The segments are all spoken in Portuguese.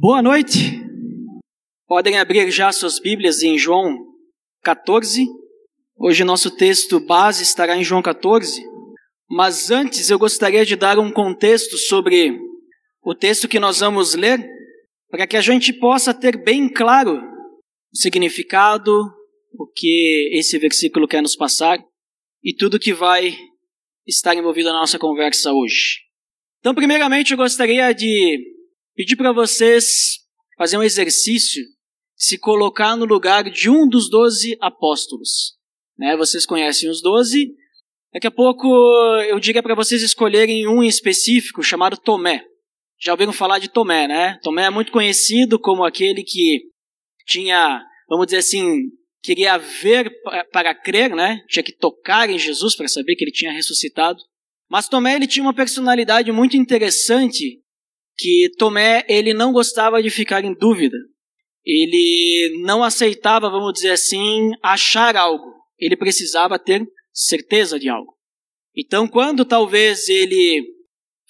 Boa noite. Podem abrir já suas Bíblias em João 14. Hoje nosso texto base estará em João 14. Mas antes eu gostaria de dar um contexto sobre o texto que nós vamos ler, para que a gente possa ter bem claro o significado, o que esse versículo quer nos passar e tudo que vai estar envolvido na nossa conversa hoje. Então, primeiramente, eu gostaria de pedir para vocês fazer um exercício, se colocar no lugar de um dos doze apóstolos. Né? Vocês conhecem os doze. Daqui a pouco eu diria para vocês escolherem um em específico chamado Tomé. Já ouviram falar de Tomé, né? Tomé é muito conhecido como aquele que tinha, vamos dizer assim, queria ver para crer, né? Tinha que tocar em Jesus para saber que ele tinha ressuscitado. Mas Tomé ele tinha uma personalidade muito interessante, que Tomé ele não gostava de ficar em dúvida. Ele não aceitava, vamos dizer assim, achar algo. Ele precisava ter certeza de algo. Então, quando talvez ele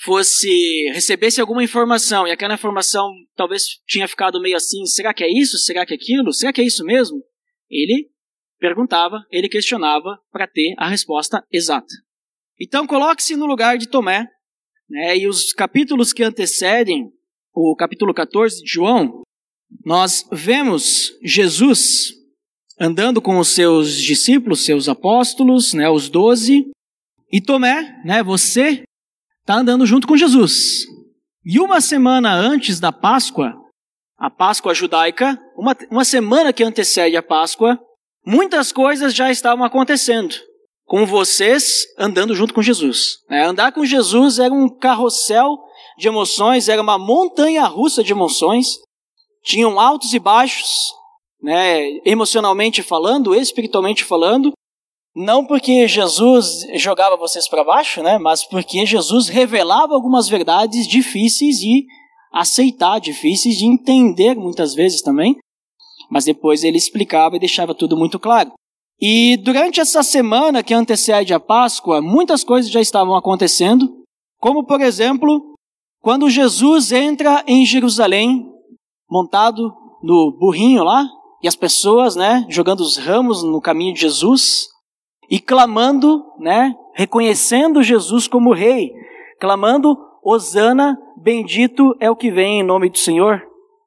fosse recebesse alguma informação e aquela informação talvez tinha ficado meio assim, será que é isso? Será que é aquilo? Será que é isso mesmo? Ele perguntava, ele questionava para ter a resposta exata. Então coloque-se no lugar de Tomé, né, e os capítulos que antecedem o capítulo 14 de João, nós vemos Jesus andando com os seus discípulos, seus apóstolos, né, os doze, e Tomé, né, você está andando junto com Jesus. E uma semana antes da Páscoa, a Páscoa judaica, uma, uma semana que antecede a Páscoa, muitas coisas já estavam acontecendo com vocês andando junto com Jesus. É, andar com Jesus era um carrossel de emoções, era uma montanha russa de emoções, tinham altos e baixos, né, emocionalmente falando, espiritualmente falando, não porque Jesus jogava vocês para baixo, né, mas porque Jesus revelava algumas verdades difíceis de aceitar, difíceis de entender muitas vezes também, mas depois ele explicava e deixava tudo muito claro. E durante essa semana que antecede a Páscoa, muitas coisas já estavam acontecendo, como por exemplo, quando Jesus entra em Jerusalém, montado no burrinho lá, e as pessoas, né, jogando os ramos no caminho de Jesus e clamando, né, reconhecendo Jesus como rei, clamando Hosana, bendito é o que vem em nome do Senhor.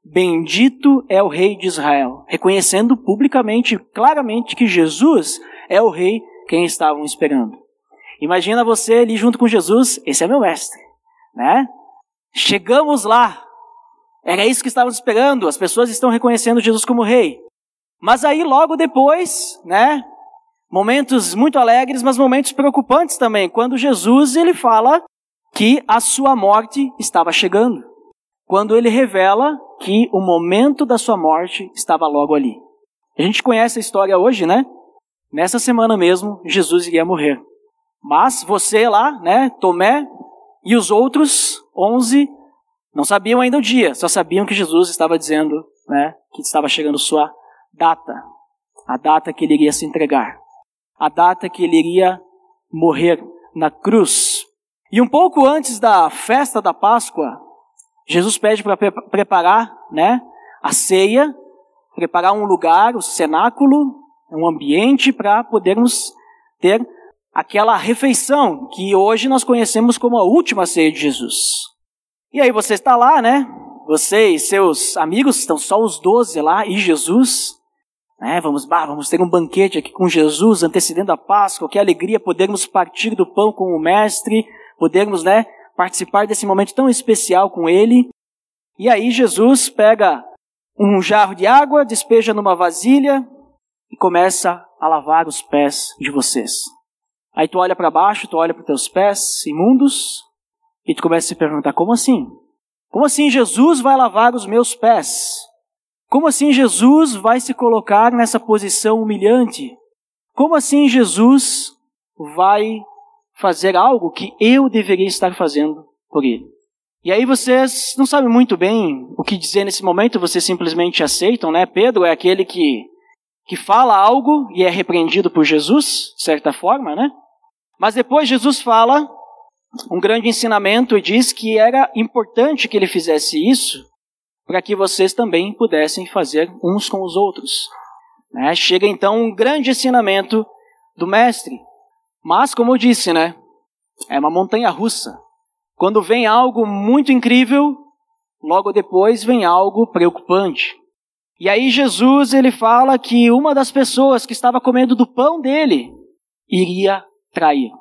Bendito é o rei de Israel, reconhecendo publicamente, claramente que Jesus é o rei quem estavam esperando. Imagina você ali junto com Jesus, esse é meu mestre, né? Chegamos lá. Era isso que estávamos esperando. As pessoas estão reconhecendo Jesus como rei. Mas aí logo depois, né? Momentos muito alegres, mas momentos preocupantes também, quando Jesus ele fala que a sua morte estava chegando. Quando ele revela que o momento da sua morte estava logo ali. A gente conhece a história hoje, né? Nessa semana mesmo, Jesus iria morrer. Mas você lá, né, Tomé e os outros onze não sabiam ainda o dia, só sabiam que Jesus estava dizendo, né, que estava chegando sua data, a data que ele iria se entregar, a data que ele iria morrer na cruz e um pouco antes da festa da Páscoa, Jesus pede para pre preparar né, a ceia, preparar um lugar, o cenáculo, um ambiente para podermos ter aquela refeição que hoje nós conhecemos como a última ceia de Jesus. E aí você está lá, né? Você e seus amigos, estão só os doze lá e Jesus. Né? Vamos, bah, vamos ter um banquete aqui com Jesus, antecedendo a Páscoa, que alegria podermos partir do pão com o Mestre, podermos, né, participar desse momento tão especial com Ele. E aí Jesus pega um jarro de água, despeja numa vasilha e começa a lavar os pés de vocês. Aí tu olha para baixo, tu olha para teus pés imundos e tu começa a se perguntar: como assim? Como assim Jesus vai lavar os meus pés? Como assim Jesus vai se colocar nessa posição humilhante? Como assim Jesus vai fazer algo que eu deveria estar fazendo por ele. E aí vocês não sabem muito bem o que dizer nesse momento, vocês simplesmente aceitam, né? Pedro é aquele que, que fala algo e é repreendido por Jesus, de certa forma, né? Mas depois Jesus fala um grande ensinamento e diz que era importante que ele fizesse isso, para que vocês também pudessem fazer uns com os outros. Né? Chega então um grande ensinamento do Mestre. Mas, como eu disse, né? É uma montanha russa. Quando vem algo muito incrível, logo depois vem algo preocupante. E aí Jesus ele fala que uma das pessoas que estava comendo do pão dele iria trair.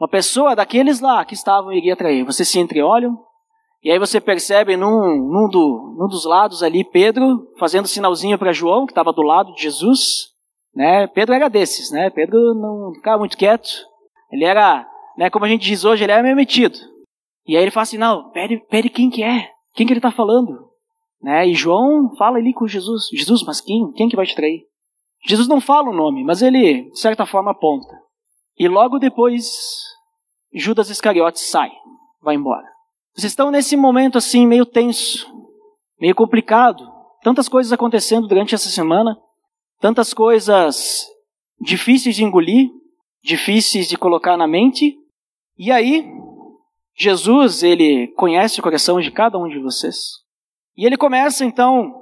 Uma pessoa daqueles lá que estavam iria trair. Vocês se entreolham? E aí você percebe num, num, do, num dos lados ali Pedro fazendo sinalzinho para João, que estava do lado de Jesus. Né? Pedro era desses, né? Pedro não ficava muito quieto. Ele era, né, como a gente diz hoje, ele era meio metido. E aí ele fala assim, não, pede, pede quem que é, quem que ele está falando. Né? E João fala ali com Jesus, Jesus, mas quem? Quem que vai te trair? Jesus não fala o nome, mas ele, de certa forma, aponta. E logo depois, Judas Iscariotes sai, vai embora. Vocês estão nesse momento assim, meio tenso, meio complicado. Tantas coisas acontecendo durante essa semana, tantas coisas difíceis de engolir, difíceis de colocar na mente. E aí, Jesus, ele conhece o coração de cada um de vocês. E ele começa então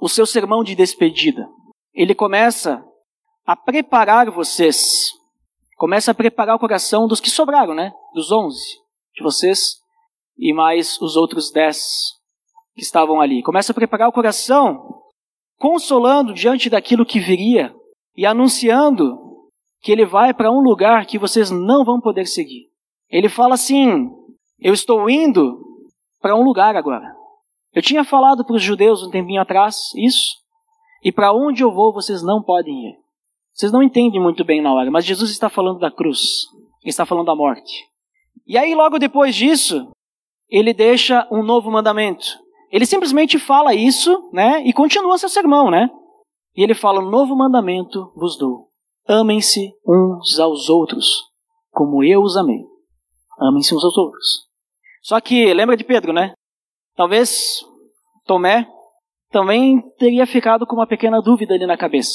o seu sermão de despedida. Ele começa a preparar vocês. Começa a preparar o coração dos que sobraram, né? Dos onze de vocês e mais os outros dez que estavam ali. Começa a preparar o coração, consolando diante daquilo que viria e anunciando que ele vai para um lugar que vocês não vão poder seguir. Ele fala assim: Eu estou indo para um lugar agora. Eu tinha falado para os judeus um tempinho atrás isso, e para onde eu vou vocês não podem ir. Vocês não entendem muito bem na hora, mas Jesus está falando da cruz, está falando da morte. E aí, logo depois disso, ele deixa um novo mandamento. Ele simplesmente fala isso, né, e continua seu sermão, né? E ele fala: Novo mandamento vos dou. Amem-se uns aos outros, como eu os amei. Amem-se uns aos outros. Só que, lembra de Pedro, né? Talvez Tomé também teria ficado com uma pequena dúvida ali na cabeça.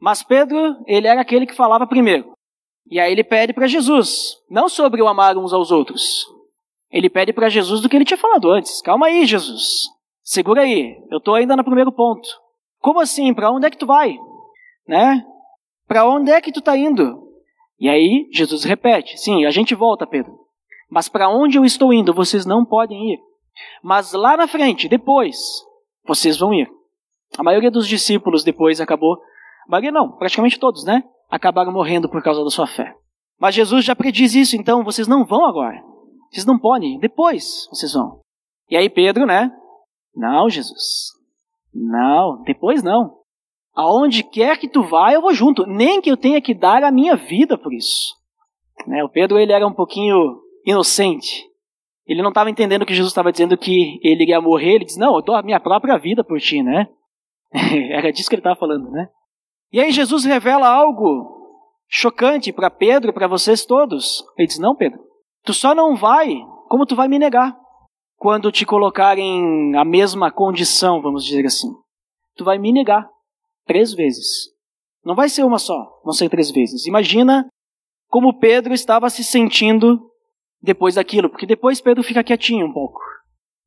Mas Pedro, ele era aquele que falava primeiro. E aí ele pede para Jesus, não sobre o amar uns aos outros. Ele pede para Jesus do que ele tinha falado antes. Calma aí, Jesus. Segura aí. Eu estou ainda no primeiro ponto. Como assim? Para onde é que tu vai? Né? Para onde é que tu está indo? E aí Jesus repete: Sim, a gente volta, Pedro. Mas para onde eu estou indo, vocês não podem ir. Mas lá na frente, depois, vocês vão ir. A maioria dos discípulos depois acabou, a maioria não, praticamente todos, né? Acabaram morrendo por causa da sua fé. Mas Jesus já prediz isso, então vocês não vão agora. Vocês não podem, depois vocês vão. E aí Pedro, né? Não, Jesus. Não, depois não. Aonde quer que tu vá, eu vou junto, nem que eu tenha que dar a minha vida por isso. Né? O Pedro ele era um pouquinho inocente. Ele não estava entendendo que Jesus estava dizendo que ele iria morrer. Ele diz: Não, eu dou a minha própria vida por ti, né? Era disso que ele estava falando, né? E aí Jesus revela algo chocante para Pedro e para vocês todos. Ele diz: Não, Pedro, tu só não vai como tu vai me negar quando te colocarem a mesma condição, vamos dizer assim. Tu vai me negar três vezes. Não vai ser uma só, vão ser três vezes. Imagina como Pedro estava se sentindo depois daquilo, porque depois Pedro fica quietinho um pouco.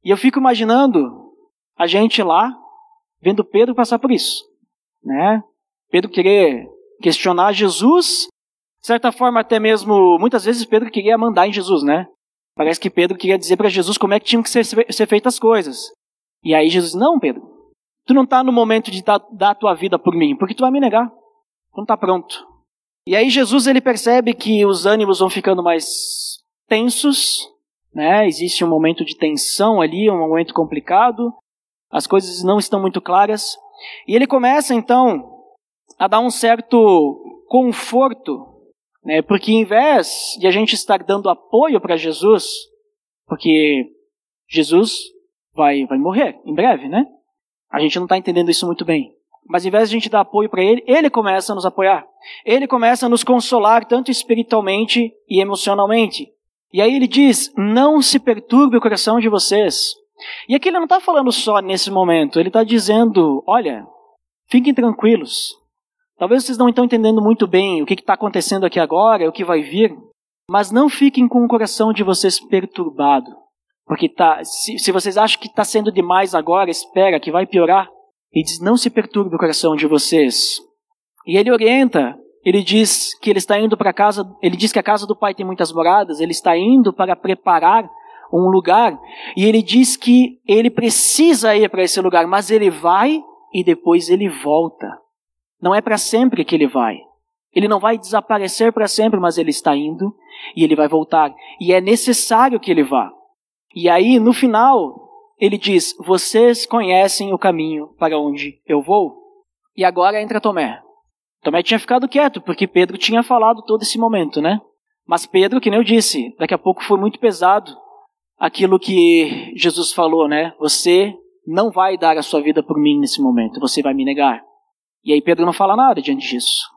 E eu fico imaginando a gente lá, vendo Pedro passar por isso, né? Pedro querer questionar Jesus, de certa forma até mesmo, muitas vezes Pedro queria mandar em Jesus, né? Parece que Pedro queria dizer para Jesus como é que tinham que ser, ser feitas as coisas. E aí Jesus, não, Pedro, tu não está no momento de dar, dar a tua vida por mim, porque tu vai me negar. Tu não está pronto. E aí Jesus ele percebe que os ânimos vão ficando mais tensos, né? Existe um momento de tensão ali, um momento complicado. As coisas não estão muito claras. E ele começa então a dar um certo conforto, né? Porque em vez de a gente estar dando apoio para Jesus, porque Jesus vai vai morrer em breve, né? A gente não está entendendo isso muito bem. Mas em vez de a gente dar apoio para ele, ele começa a nos apoiar. Ele começa a nos consolar tanto espiritualmente e emocionalmente. E aí ele diz: não se perturbe o coração de vocês. E aqui ele não está falando só nesse momento, ele está dizendo: olha, fiquem tranquilos. Talvez vocês não estão entendendo muito bem o que está acontecendo aqui agora, o que vai vir, mas não fiquem com o coração de vocês perturbado, Porque tá, se, se vocês acham que está sendo demais agora, espera que vai piorar. Ele diz: não se perturbe o coração de vocês. E ele orienta, ele diz que ele está indo para casa, ele diz que a casa do pai tem muitas moradas, ele está indo para preparar um lugar, e ele diz que ele precisa ir para esse lugar, mas ele vai e depois ele volta. Não é para sempre que ele vai. Ele não vai desaparecer para sempre, mas ele está indo e ele vai voltar. E é necessário que ele vá. E aí, no final, ele diz: Vocês conhecem o caminho para onde eu vou? E agora entra Tomé. Tomé tinha ficado quieto, porque Pedro tinha falado todo esse momento, né? Mas Pedro, que nem eu disse, daqui a pouco foi muito pesado aquilo que Jesus falou, né? Você não vai dar a sua vida por mim nesse momento, você vai me negar. E aí Pedro não fala nada diante disso.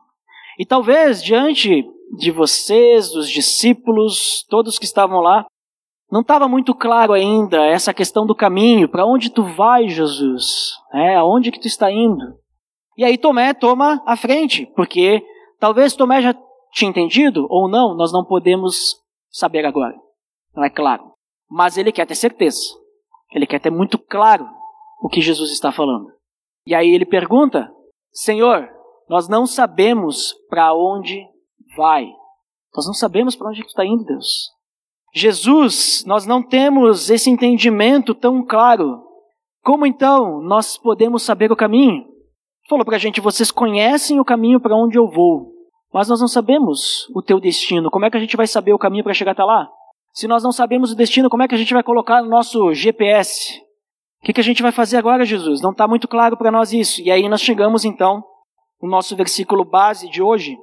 E talvez diante de vocês, dos discípulos, todos que estavam lá, não estava muito claro ainda essa questão do caminho, para onde tu vai, Jesus? É, aonde que tu está indo? E aí Tomé toma a frente, porque talvez Tomé já tinha entendido ou não, nós não podemos saber agora. Não é claro. Mas ele quer ter certeza. Ele quer ter muito claro o que Jesus está falando. E aí ele pergunta: Senhor, nós não sabemos para onde vai. Nós não sabemos para onde tu está indo, Deus. Jesus, nós não temos esse entendimento tão claro. Como então nós podemos saber o caminho? Falou para a gente: vocês conhecem o caminho para onde eu vou, mas nós não sabemos o teu destino. Como é que a gente vai saber o caminho para chegar até lá? Se nós não sabemos o destino, como é que a gente vai colocar no nosso GPS? O que, que a gente vai fazer agora, Jesus? Não está muito claro para nós isso. E aí nós chegamos então no nosso versículo base de hoje,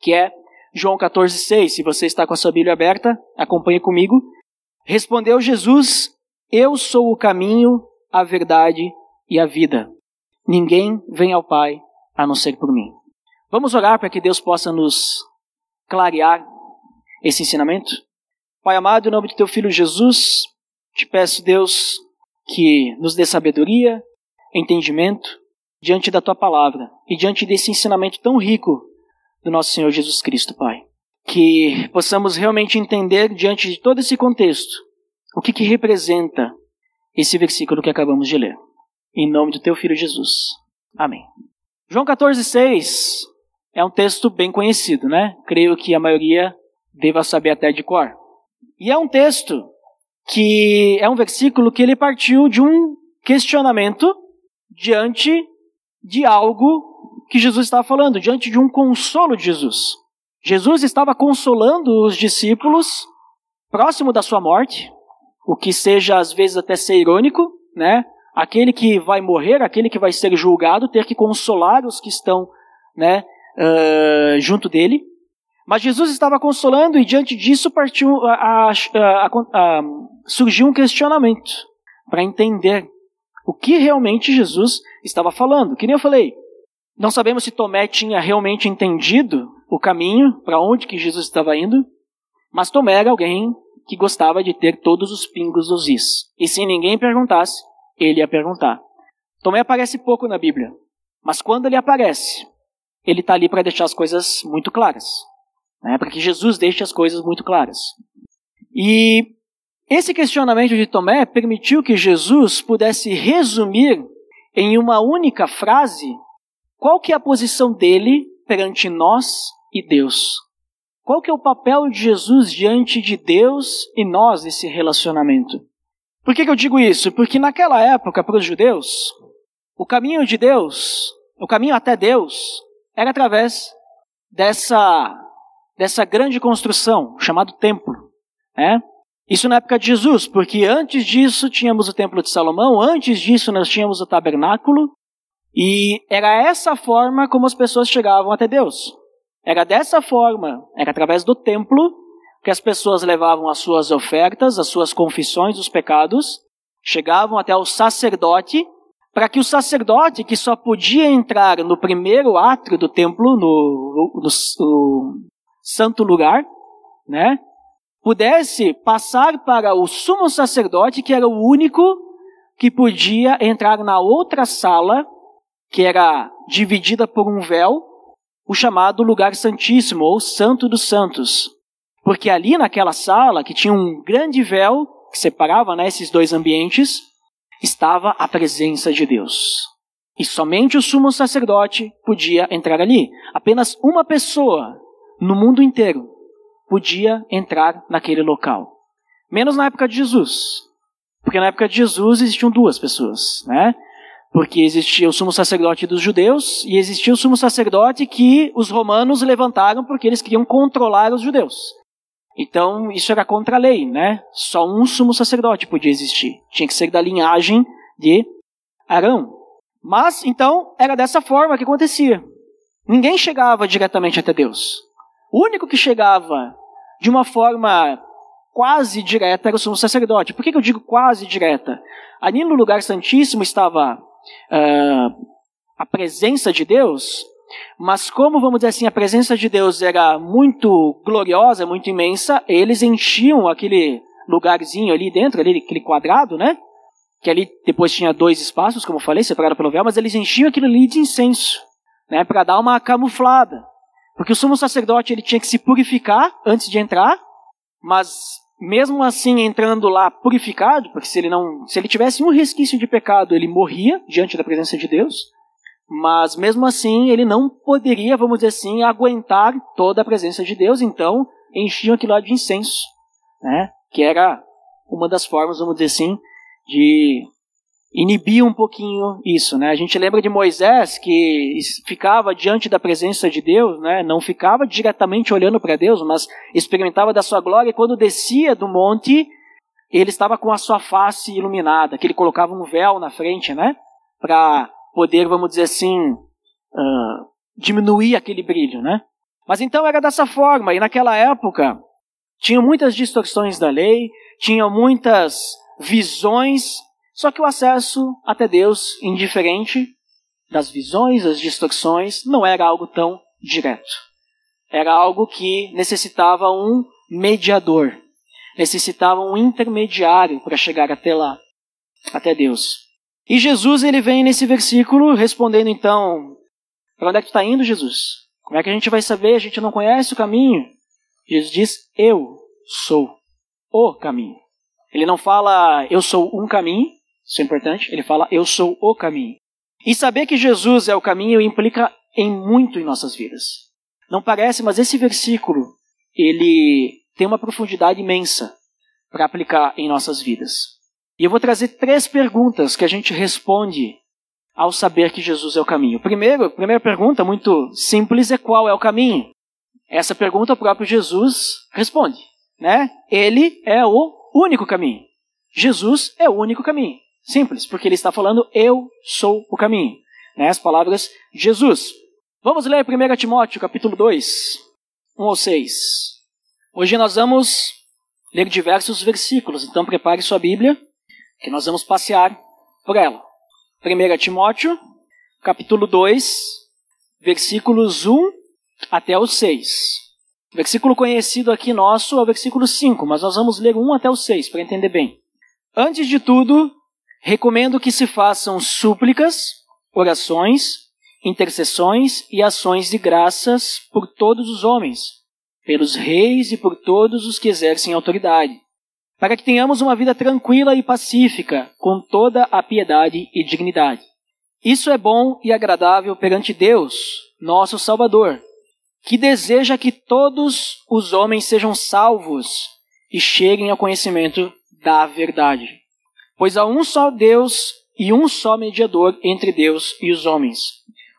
que é João 14,6. Se você está com a sua Bíblia aberta, acompanhe comigo. Respondeu Jesus: Eu sou o caminho, a verdade e a vida. Ninguém vem ao Pai a não ser por mim. Vamos orar para que Deus possa nos clarear esse ensinamento? Pai amado, em nome de teu filho Jesus, te peço, Deus, que nos dê sabedoria, entendimento diante da tua palavra e diante desse ensinamento tão rico do nosso Senhor Jesus Cristo, Pai. Que possamos realmente entender, diante de todo esse contexto, o que, que representa esse versículo que acabamos de ler. Em nome do teu Filho Jesus. Amém. João 14,6 é um texto bem conhecido, né? Creio que a maioria deva saber até de cor. E é um texto que é um versículo que ele partiu de um questionamento diante de algo que Jesus estava falando, diante de um consolo de Jesus. Jesus estava consolando os discípulos próximo da sua morte, o que seja às vezes até ser irônico, né? Aquele que vai morrer, aquele que vai ser julgado, ter que consolar os que estão, né, uh, junto dele. Mas Jesus estava consolando e diante disso partiu a, a, a, surgiu um questionamento para entender o que realmente Jesus estava falando. Que nem eu falei, não sabemos se Tomé tinha realmente entendido o caminho para onde que Jesus estava indo, mas Tomé era alguém que gostava de ter todos os pingos dos is. E se ninguém perguntasse, ele ia perguntar. Tomé aparece pouco na Bíblia, mas quando ele aparece, ele está ali para deixar as coisas muito claras. Né? Para que Jesus deixe as coisas muito claras. E esse questionamento de Tomé permitiu que Jesus pudesse resumir em uma única frase qual que é a posição dele perante nós e Deus? Qual que é o papel de Jesus diante de Deus e nós nesse relacionamento? Por que, que eu digo isso? Porque naquela época, para os judeus, o caminho de Deus, o caminho até Deus, era através dessa, dessa grande construção, chamado templo. Né? Isso na época de Jesus, porque antes disso tínhamos o templo de Salomão, antes disso nós tínhamos o tabernáculo, e era essa forma como as pessoas chegavam até Deus. Era dessa forma, era através do templo, que as pessoas levavam as suas ofertas, as suas confissões dos pecados, chegavam até o sacerdote, para que o sacerdote, que só podia entrar no primeiro átrio do templo, no, no, no santo lugar, né, pudesse passar para o sumo sacerdote, que era o único que podia entrar na outra sala que era dividida por um véu, o chamado lugar santíssimo ou santo dos santos. Porque ali naquela sala, que tinha um grande véu, que separava né, esses dois ambientes, estava a presença de Deus. E somente o sumo sacerdote podia entrar ali. Apenas uma pessoa no mundo inteiro podia entrar naquele local. Menos na época de Jesus. Porque na época de Jesus existiam duas pessoas, né? Porque existia o sumo sacerdote dos judeus e existia o sumo sacerdote que os romanos levantaram porque eles queriam controlar os judeus. Então, isso era contra a lei, né? Só um sumo sacerdote podia existir. Tinha que ser da linhagem de Arão. Mas, então, era dessa forma que acontecia. Ninguém chegava diretamente até Deus. O único que chegava de uma forma quase direta era o sumo sacerdote. Por que, eu digo quase direta? Ali no lugar santíssimo estava uh, a presença de Deus, mas como, vamos dizer assim, a presença de Deus era muito gloriosa, muito imensa, eles enchiam aquele lugarzinho ali dentro, ali, aquele quadrado, né? Que ali depois tinha dois espaços, como eu falei, separado pelo véu, mas eles enchiam aquilo ali de incenso, né? Para dar uma camuflada. Porque o sumo sacerdote ele tinha que se purificar antes de entrar, mas mesmo assim entrando lá purificado, porque se ele não, se ele tivesse um resquício de pecado, ele morria diante da presença de Deus. Mas mesmo assim, ele não poderia, vamos dizer assim, aguentar toda a presença de Deus, então enchiam aquilo lá de incenso, né? Que era uma das formas, vamos dizer assim, de inibir um pouquinho isso, né? A gente lembra de Moisés que ficava diante da presença de Deus, né? Não ficava diretamente olhando para Deus, mas experimentava da sua glória e quando descia do monte, ele estava com a sua face iluminada, que ele colocava um véu na frente, né? Para poder, vamos dizer assim, uh, diminuir aquele brilho, né? Mas então era dessa forma, e naquela época tinha muitas distorções da lei, tinha muitas visões só que o acesso até Deus, indiferente das visões, das distorções, não era algo tão direto. Era algo que necessitava um mediador, necessitava um intermediário para chegar até lá, até Deus. E Jesus ele vem nesse versículo respondendo então: para onde é que está indo, Jesus? Como é que a gente vai saber? A gente não conhece o caminho. Jesus diz: Eu sou o caminho. Ele não fala eu sou um caminho, isso é importante. Ele fala, eu sou o caminho. E saber que Jesus é o caminho implica em muito em nossas vidas. Não parece, mas esse versículo, ele tem uma profundidade imensa para aplicar em nossas vidas. E eu vou trazer três perguntas que a gente responde ao saber que Jesus é o caminho. Primeiro, primeira pergunta, muito simples, é qual é o caminho? Essa pergunta o próprio Jesus responde, né? Ele é o único caminho. Jesus é o único caminho. Simples, porque ele está falando eu sou o caminho. Né? As palavras de Jesus. Vamos ler 1 Timóteo, capítulo 2, 1 ao 6. Hoje nós vamos ler diversos versículos, então prepare sua Bíblia, que nós vamos passear por ela. 1 Timóteo, capítulo 2, versículos 1 até o 6. O versículo conhecido aqui nosso é o versículo 5, mas nós vamos ler 1 até o 6 para entender bem. Antes de tudo, Recomendo que se façam súplicas, orações, intercessões e ações de graças por todos os homens, pelos reis e por todos os que exercem autoridade, para que tenhamos uma vida tranquila e pacífica, com toda a piedade e dignidade. Isso é bom e agradável perante Deus, nosso Salvador, que deseja que todos os homens sejam salvos e cheguem ao conhecimento da verdade. Pois há um só Deus e um só mediador entre Deus e os homens,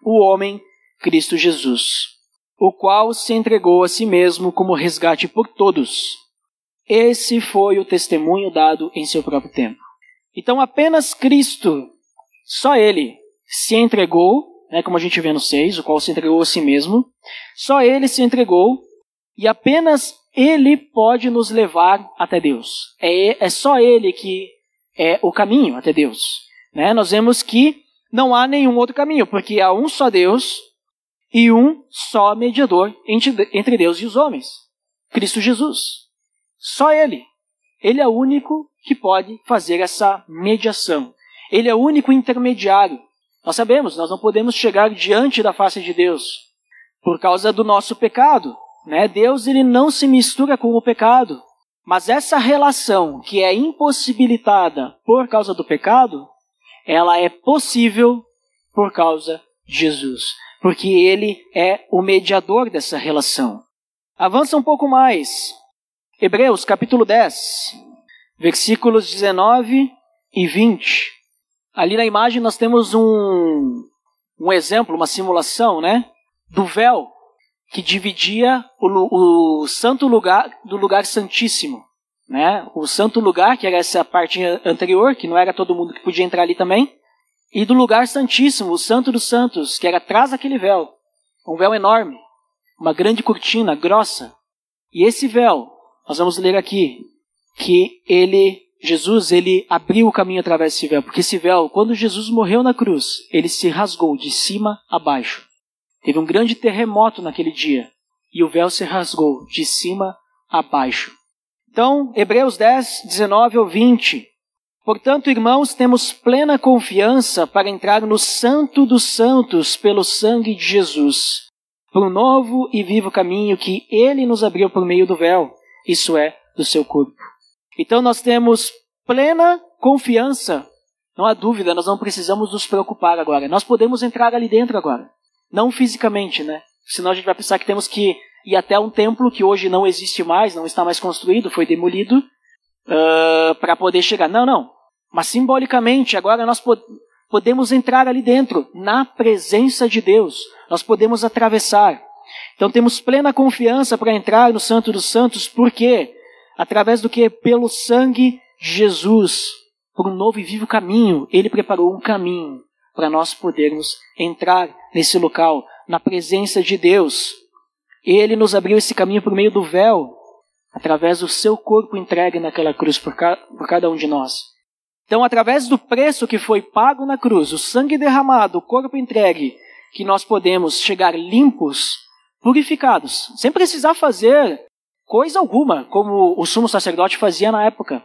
o homem Cristo Jesus, o qual se entregou a si mesmo como resgate por todos. Esse foi o testemunho dado em seu próprio tempo. Então apenas Cristo, só Ele, se entregou, né, como a gente vê no 6, o qual se entregou a si mesmo, só Ele se entregou e apenas Ele pode nos levar até Deus. É, é só Ele que é o caminho até Deus. Né? Nós vemos que não há nenhum outro caminho, porque há um só Deus e um só mediador entre Deus e os homens: Cristo Jesus. Só Ele. Ele é o único que pode fazer essa mediação. Ele é o único intermediário. Nós sabemos, nós não podemos chegar diante da face de Deus por causa do nosso pecado. Né? Deus ele não se mistura com o pecado. Mas essa relação que é impossibilitada por causa do pecado, ela é possível por causa de Jesus, porque ele é o mediador dessa relação. Avança um pouco mais. Hebreus capítulo 10, versículos 19 e 20. Ali na imagem nós temos um, um exemplo, uma simulação, né? Do véu que dividia o, o santo lugar do lugar santíssimo. Né? O santo lugar, que era essa parte anterior, que não era todo mundo que podia entrar ali também, e do lugar santíssimo, o santo dos santos, que era atrás daquele véu. Um véu enorme, uma grande cortina grossa. E esse véu, nós vamos ler aqui, que ele, Jesus, ele abriu o caminho através desse véu, porque esse véu, quando Jesus morreu na cruz, ele se rasgou de cima a baixo. Teve um grande terremoto naquele dia e o véu se rasgou de cima a baixo. Então, Hebreus 10, 19 ou 20. Portanto, irmãos, temos plena confiança para entrar no Santo dos Santos pelo sangue de Jesus, por um novo e vivo caminho que ele nos abriu por meio do véu, isso é, do seu corpo. Então, nós temos plena confiança. Não há dúvida, nós não precisamos nos preocupar agora. Nós podemos entrar ali dentro agora. Não fisicamente, né? Senão a gente vai pensar que temos que ir até um templo que hoje não existe mais, não está mais construído, foi demolido, uh, para poder chegar. Não, não. Mas simbolicamente, agora nós pod podemos entrar ali dentro, na presença de Deus. Nós podemos atravessar. Então temos plena confiança para entrar no Santo dos Santos, porque através do que? Pelo sangue de Jesus, por um novo e vivo caminho, ele preparou um caminho para nós podermos entrar nesse local, na presença de Deus. Ele nos abriu esse caminho por meio do véu, através do seu corpo entregue naquela cruz por, ca por cada um de nós. Então, através do preço que foi pago na cruz, o sangue derramado, o corpo entregue, que nós podemos chegar limpos, purificados, sem precisar fazer coisa alguma, como o sumo sacerdote fazia na época,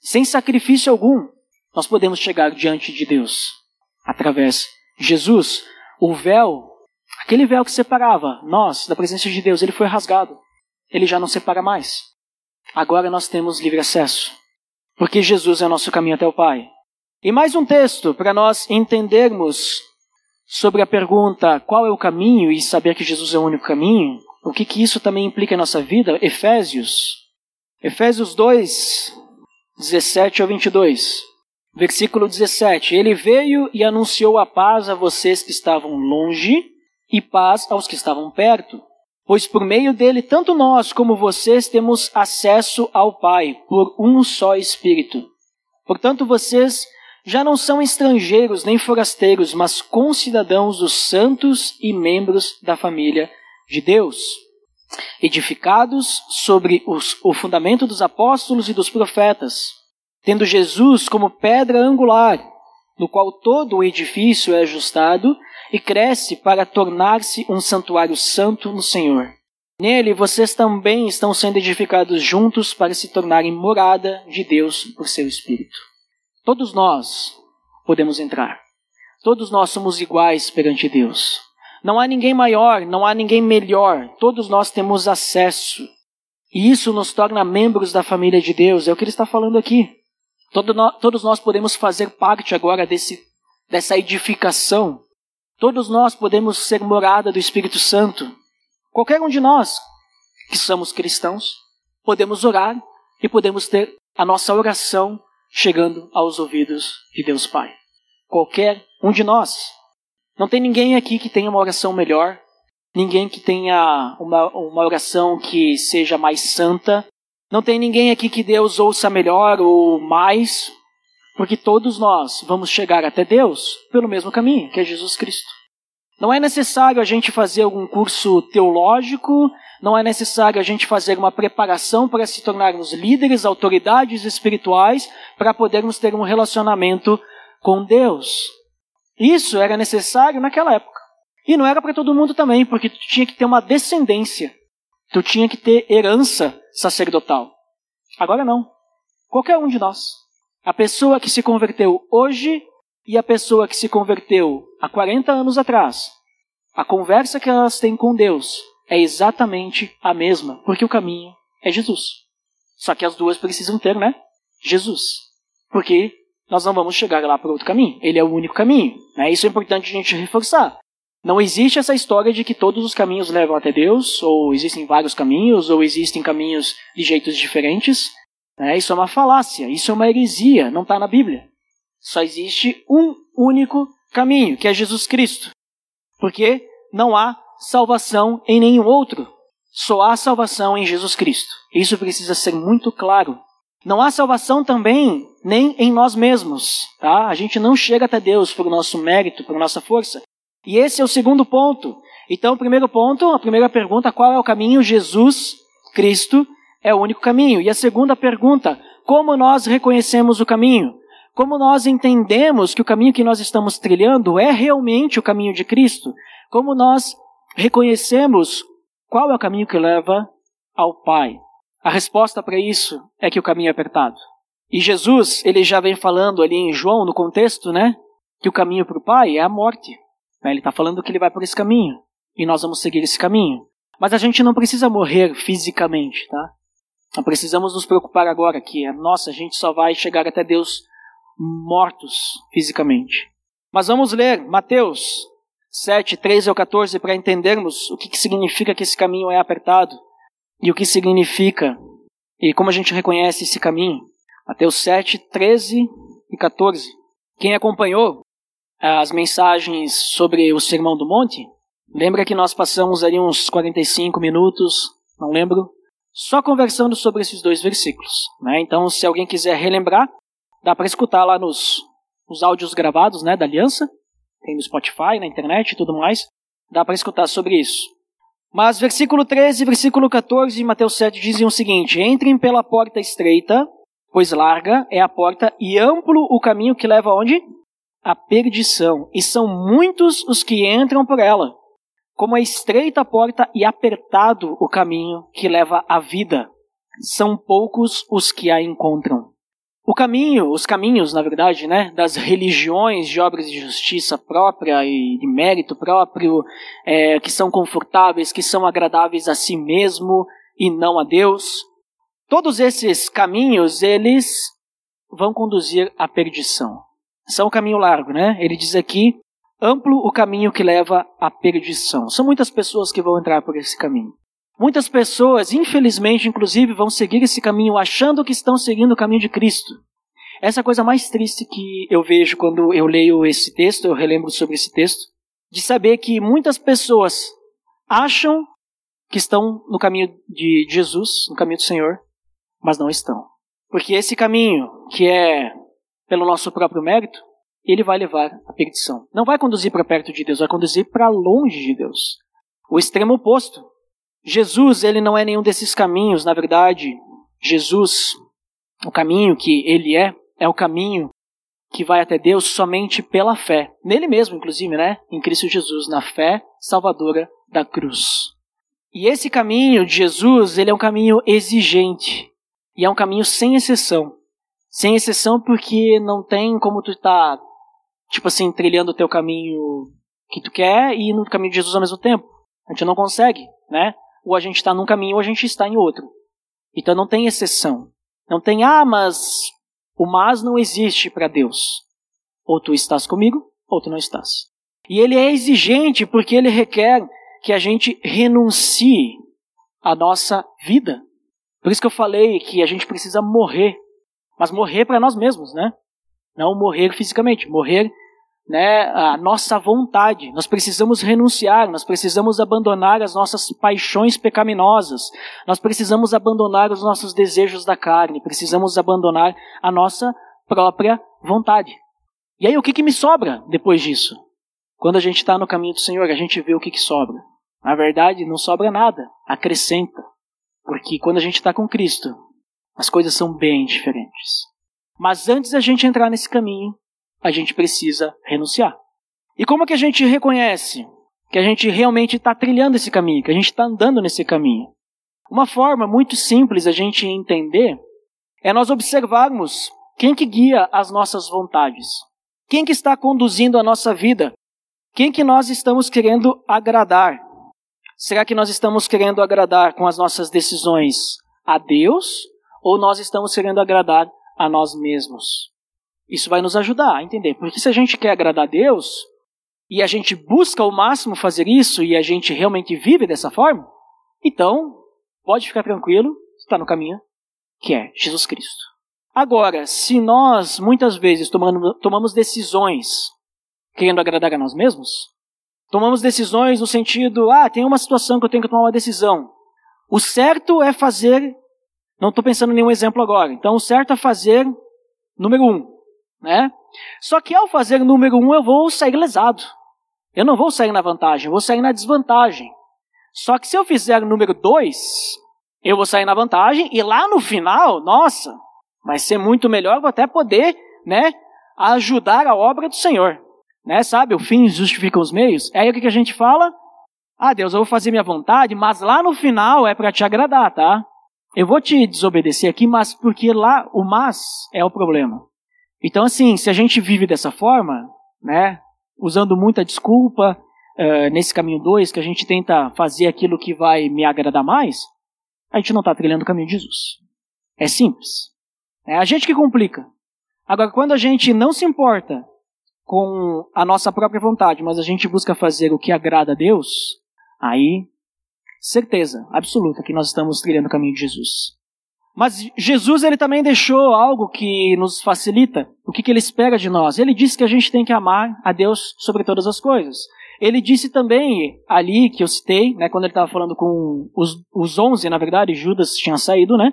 sem sacrifício algum, nós podemos chegar diante de Deus através de Jesus. O véu, aquele véu que separava nós da presença de Deus, ele foi rasgado. Ele já não separa mais. Agora nós temos livre acesso, porque Jesus é o nosso caminho até o Pai. E mais um texto para nós entendermos sobre a pergunta qual é o caminho e saber que Jesus é o único caminho. O que, que isso também implica em nossa vida? Efésios. Efésios 2, 17 ao 22. Versículo 17: Ele veio e anunciou a paz a vocês que estavam longe e paz aos que estavam perto. Pois por meio dele, tanto nós como vocês temos acesso ao Pai por um só Espírito. Portanto, vocês já não são estrangeiros nem forasteiros, mas concidadãos dos santos e membros da família de Deus, edificados sobre os, o fundamento dos apóstolos e dos profetas tendo Jesus como pedra angular, no qual todo o edifício é ajustado e cresce para tornar-se um santuário santo no Senhor. Nele vocês também estão sendo edificados juntos para se tornarem morada de Deus por seu Espírito. Todos nós podemos entrar. Todos nós somos iguais perante Deus. Não há ninguém maior, não há ninguém melhor. Todos nós temos acesso. E isso nos torna membros da família de Deus. É o que ele está falando aqui. Todo nós, todos nós podemos fazer parte agora desse, dessa edificação. Todos nós podemos ser morada do Espírito Santo. Qualquer um de nós que somos cristãos, podemos orar e podemos ter a nossa oração chegando aos ouvidos de Deus Pai. Qualquer um de nós. Não tem ninguém aqui que tenha uma oração melhor, ninguém que tenha uma, uma oração que seja mais santa, não tem ninguém aqui que Deus ouça melhor ou mais, porque todos nós vamos chegar até Deus pelo mesmo caminho, que é Jesus Cristo. Não é necessário a gente fazer algum curso teológico, não é necessário a gente fazer uma preparação para se tornarmos líderes, autoridades espirituais, para podermos ter um relacionamento com Deus. Isso era necessário naquela época. E não era para todo mundo também, porque tu tinha que ter uma descendência. Tu tinha que ter herança sacerdotal. Agora não. Qualquer um de nós. A pessoa que se converteu hoje e a pessoa que se converteu há 40 anos atrás. A conversa que elas têm com Deus é exatamente a mesma, porque o caminho é Jesus. Só que as duas precisam ter, né? Jesus. Porque nós não vamos chegar lá por outro caminho. Ele é o único caminho. Né? Isso é importante a gente reforçar. Não existe essa história de que todos os caminhos levam até Deus, ou existem vários caminhos, ou existem caminhos de jeitos diferentes. Né? Isso é uma falácia, isso é uma heresia, não está na Bíblia. Só existe um único caminho, que é Jesus Cristo. Porque não há salvação em nenhum outro. Só há salvação em Jesus Cristo. Isso precisa ser muito claro. Não há salvação também nem em nós mesmos. Tá? A gente não chega até Deus por nosso mérito, por nossa força. E esse é o segundo ponto. Então, o primeiro ponto, a primeira pergunta, qual é o caminho? Jesus Cristo é o único caminho. E a segunda pergunta, como nós reconhecemos o caminho? Como nós entendemos que o caminho que nós estamos trilhando é realmente o caminho de Cristo? Como nós reconhecemos qual é o caminho que leva ao Pai? A resposta para isso é que o caminho é apertado. E Jesus, ele já vem falando ali em João, no contexto, né? Que o caminho para o Pai é a morte. Ele está falando que ele vai por esse caminho. E nós vamos seguir esse caminho. Mas a gente não precisa morrer fisicamente, tá? Não precisamos nos preocupar agora que, nossa, a gente só vai chegar até Deus mortos fisicamente. Mas vamos ler Mateus 7, 13 ao 14 para entendermos o que, que significa que esse caminho é apertado e o que significa e como a gente reconhece esse caminho. Mateus 7, 13 e 14. Quem acompanhou as mensagens sobre o Sermão do Monte, lembra que nós passamos ali uns 45 minutos, não lembro, só conversando sobre esses dois versículos. Né? Então, se alguém quiser relembrar, dá para escutar lá nos, nos áudios gravados né, da Aliança, tem no Spotify, na internet e tudo mais, dá para escutar sobre isso. Mas versículo 13 e versículo 14 de Mateus 7 dizem o seguinte: Entrem pela porta estreita, pois larga é a porta e amplo o caminho que leva aonde? A perdição, e são muitos os que entram por ela. Como é estreita a porta e apertado o caminho que leva à vida, são poucos os que a encontram. O caminho, os caminhos, na verdade, né, das religiões de obras de justiça própria e de mérito próprio, é, que são confortáveis, que são agradáveis a si mesmo e não a Deus, todos esses caminhos, eles vão conduzir à perdição são o caminho largo, né? Ele diz aqui, amplo o caminho que leva à perdição. São muitas pessoas que vão entrar por esse caminho. Muitas pessoas, infelizmente, inclusive, vão seguir esse caminho achando que estão seguindo o caminho de Cristo. Essa é a coisa mais triste que eu vejo quando eu leio esse texto, eu relembro sobre esse texto, de saber que muitas pessoas acham que estão no caminho de Jesus, no caminho do Senhor, mas não estão. Porque esse caminho, que é pelo nosso próprio mérito, ele vai levar à perdição. Não vai conduzir para perto de Deus, vai conduzir para longe de Deus. O extremo oposto. Jesus, ele não é nenhum desses caminhos, na verdade. Jesus, o caminho que ele é, é o caminho que vai até Deus somente pela fé. Nele mesmo, inclusive, né? Em Cristo Jesus, na fé salvadora da cruz. E esse caminho de Jesus, ele é um caminho exigente. E é um caminho sem exceção. Sem exceção porque não tem como tu tá, tipo assim, trilhando o teu caminho que tu quer e no caminho de Jesus ao mesmo tempo. A gente não consegue, né? Ou a gente está num caminho ou a gente está em outro. Então não tem exceção. Não tem, ah, mas o mas não existe para Deus. Ou tu estás comigo, ou tu não estás. E ele é exigente porque ele requer que a gente renuncie à nossa vida. Por isso que eu falei que a gente precisa morrer mas morrer para nós mesmos, né? Não morrer fisicamente, morrer né, a nossa vontade. Nós precisamos renunciar, nós precisamos abandonar as nossas paixões pecaminosas, nós precisamos abandonar os nossos desejos da carne, precisamos abandonar a nossa própria vontade. E aí, o que, que me sobra depois disso? Quando a gente está no caminho do Senhor, a gente vê o que, que sobra. Na verdade, não sobra nada, acrescenta. Porque quando a gente está com Cristo, as coisas são bem diferentes. Mas antes da gente entrar nesse caminho, a gente precisa renunciar. E como que a gente reconhece que a gente realmente está trilhando esse caminho, que a gente está andando nesse caminho? Uma forma muito simples a gente entender é nós observarmos quem que guia as nossas vontades, quem que está conduzindo a nossa vida, quem que nós estamos querendo agradar. Será que nós estamos querendo agradar com as nossas decisões a Deus ou nós estamos querendo agradar a nós mesmos. Isso vai nos ajudar a entender, porque se a gente quer agradar a Deus e a gente busca ao máximo fazer isso e a gente realmente vive dessa forma, então pode ficar tranquilo, está no caminho que é Jesus Cristo. Agora, se nós muitas vezes tomamos, tomamos decisões querendo agradar a nós mesmos, tomamos decisões no sentido, ah, tem uma situação que eu tenho que tomar uma decisão. O certo é fazer, não estou pensando em nenhum exemplo agora, então o certo é fazer número um, né? Só que ao fazer número um eu vou sair lesado. Eu não vou sair na vantagem, eu vou sair na desvantagem. Só que se eu fizer número dois, eu vou sair na vantagem e lá no final, nossa, vai ser muito melhor, vou até poder, né, ajudar a obra do Senhor. Né, sabe, o fim justifica os meios. É aí o que a gente fala? Ah, Deus, eu vou fazer minha vontade, mas lá no final é para te agradar, tá? Eu vou te desobedecer aqui, mas porque lá o mas é o problema. Então, assim, se a gente vive dessa forma, né, usando muita desculpa, uh, nesse caminho 2, que a gente tenta fazer aquilo que vai me agradar mais, a gente não está trilhando o caminho de Jesus. É simples. É a gente que complica. Agora, quando a gente não se importa com a nossa própria vontade, mas a gente busca fazer o que agrada a Deus, aí, certeza absoluta que nós estamos trilhando o caminho de Jesus. Mas Jesus ele também deixou algo que nos facilita. O que, que ele espera de nós? Ele disse que a gente tem que amar a Deus sobre todas as coisas. Ele disse também ali que eu citei, né, quando ele estava falando com os, os onze, na verdade, Judas tinha saído, né?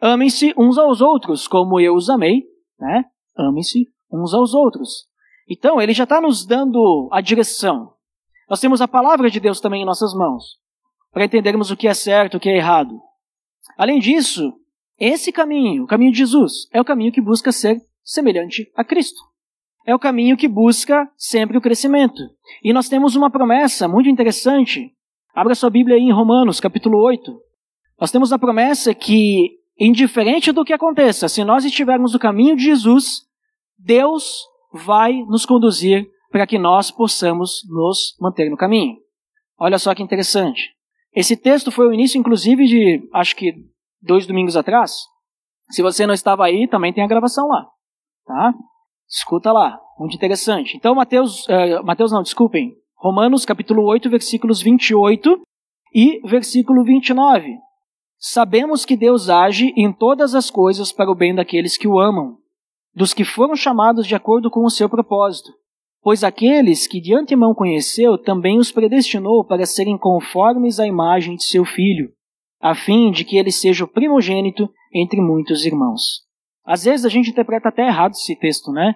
Amem-se uns aos outros, como eu os amei, né? Amem-se uns aos outros. Então, ele já está nos dando a direção. Nós temos a palavra de Deus também em nossas mãos, para entendermos o que é certo, o que é errado. Além disso, esse caminho, o caminho de Jesus, é o caminho que busca ser semelhante a Cristo. É o caminho que busca sempre o crescimento. E nós temos uma promessa muito interessante. Abra sua Bíblia aí em Romanos, capítulo 8. Nós temos a promessa que, indiferente do que aconteça, se nós estivermos no caminho de Jesus, Deus vai nos conduzir para que nós possamos nos manter no caminho. Olha só que interessante. Esse texto foi o início, inclusive, de, acho que dois domingos atrás. Se você não estava aí, também tem a gravação lá. Tá? Escuta lá, muito interessante. Então, Mateus, uh, Mateus não, desculpem, Romanos capítulo 8, versículos 28 e versículo 29. Sabemos que Deus age em todas as coisas para o bem daqueles que o amam, dos que foram chamados de acordo com o seu propósito. Pois aqueles que de antemão conheceu também os predestinou para serem conformes à imagem de seu filho a fim de que ele seja o primogênito entre muitos irmãos. Às vezes a gente interpreta até errado esse texto, né?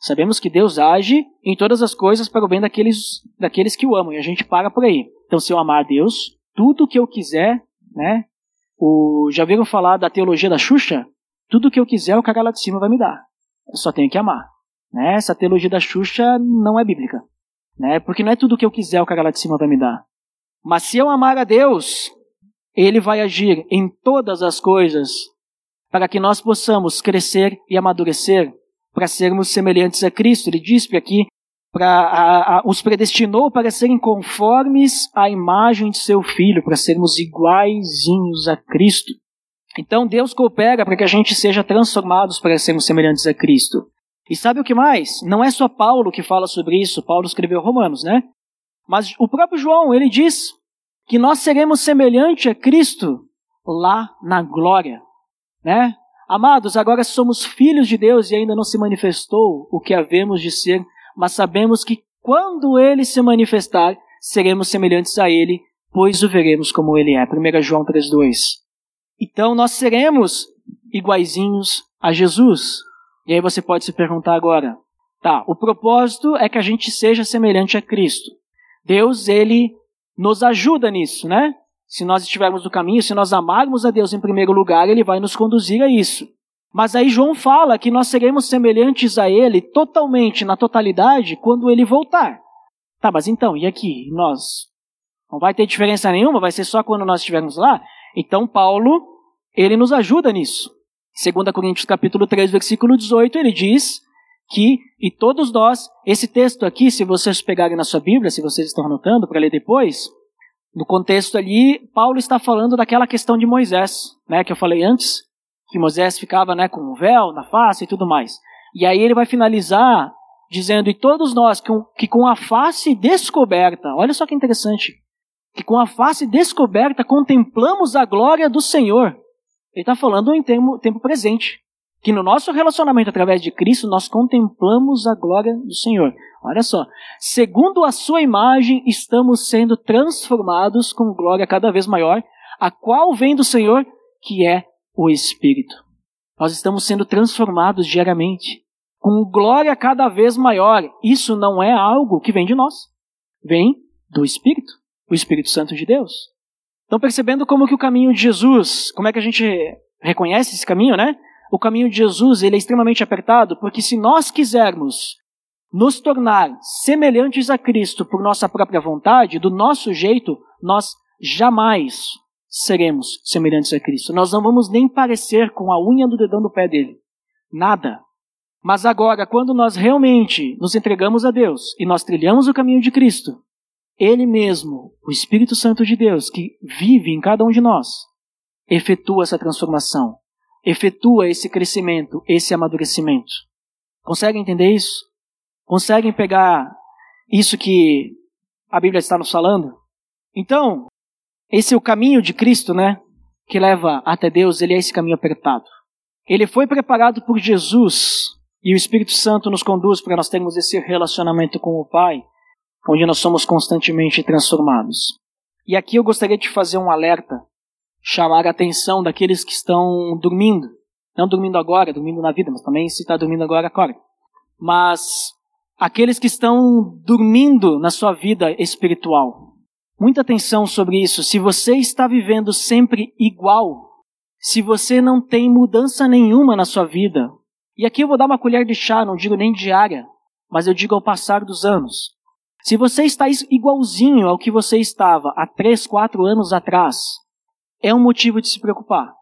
Sabemos que Deus age em todas as coisas para o bem daqueles, daqueles que o amam, e a gente para por aí. Então, se eu amar a Deus, tudo que eu quiser, né? O, já viram falar da teologia da Xuxa? Tudo que eu quiser, o cara lá de cima vai me dar. Eu só tenho que amar. Né? Essa teologia da Xuxa não é bíblica. Né? Porque não é tudo que eu quiser, o cara lá de cima vai me dar. Mas se eu amar a Deus, ele vai agir em todas as coisas para que nós possamos crescer e amadurecer para sermos semelhantes a Cristo. Ele diz aqui para os predestinou para serem conformes à imagem de seu filho, para sermos iguaizinhos a Cristo. Então Deus coopera para que a gente seja transformados para sermos semelhantes a Cristo. E sabe o que mais? Não é só Paulo que fala sobre isso, Paulo escreveu Romanos, né? Mas o próprio João, ele diz que nós seremos semelhante a Cristo lá na glória, né? Amados, agora somos filhos de Deus e ainda não se manifestou o que havemos de ser, mas sabemos que quando ele se manifestar, seremos semelhantes a ele, pois o veremos como ele é. 1 João 3:2. Então nós seremos iguaizinhos a Jesus. E aí você pode se perguntar agora, tá, o propósito é que a gente seja semelhante a Cristo. Deus, ele nos ajuda nisso, né? Se nós estivermos no caminho, se nós amarmos a Deus em primeiro lugar, Ele vai nos conduzir a isso. Mas aí João fala que nós seremos semelhantes a Ele totalmente, na totalidade, quando Ele voltar. Tá, mas então, e aqui? Nós? Não vai ter diferença nenhuma? Vai ser só quando nós estivermos lá? Então Paulo, ele nos ajuda nisso. 2 Coríntios capítulo 3, versículo 18, ele diz que, e todos nós, esse texto aqui, se vocês pegarem na sua Bíblia, se vocês estão anotando para ler depois, no contexto ali, Paulo está falando daquela questão de Moisés, né, que eu falei antes, que Moisés ficava né, com um véu na face e tudo mais. E aí ele vai finalizar dizendo: E todos nós que, que com a face descoberta, olha só que interessante, que com a face descoberta contemplamos a glória do Senhor. Ele está falando em tempo, tempo presente. Que no nosso relacionamento através de Cristo nós contemplamos a glória do Senhor. Olha só. Segundo a sua imagem, estamos sendo transformados com glória cada vez maior, a qual vem do Senhor, que é o Espírito. Nós estamos sendo transformados diariamente, com glória cada vez maior. Isso não é algo que vem de nós, vem do Espírito, o Espírito Santo de Deus. Então, percebendo como que o caminho de Jesus, como é que a gente reconhece esse caminho, né? O caminho de Jesus ele é extremamente apertado, porque se nós quisermos nos tornar semelhantes a Cristo por nossa própria vontade, do nosso jeito, nós jamais seremos semelhantes a Cristo. Nós não vamos nem parecer com a unha do dedão do pé dele. Nada. Mas agora, quando nós realmente nos entregamos a Deus e nós trilhamos o caminho de Cristo, Ele mesmo, o Espírito Santo de Deus, que vive em cada um de nós, efetua essa transformação, efetua esse crescimento, esse amadurecimento. Conseguem entender isso? Conseguem pegar isso que a Bíblia está nos falando? Então, esse é o caminho de Cristo, né? Que leva até Deus, ele é esse caminho apertado. Ele foi preparado por Jesus e o Espírito Santo nos conduz para nós termos esse relacionamento com o Pai, onde nós somos constantemente transformados. E aqui eu gostaria de fazer um alerta, chamar a atenção daqueles que estão dormindo. Não dormindo agora, dormindo na vida, mas também se está dormindo agora, acorda. Mas aqueles que estão dormindo na sua vida espiritual. Muita atenção sobre isso. Se você está vivendo sempre igual, se você não tem mudança nenhuma na sua vida, e aqui eu vou dar uma colher de chá, não digo nem diária, mas eu digo ao passar dos anos. Se você está igualzinho ao que você estava há três, quatro anos atrás, é um motivo de se preocupar.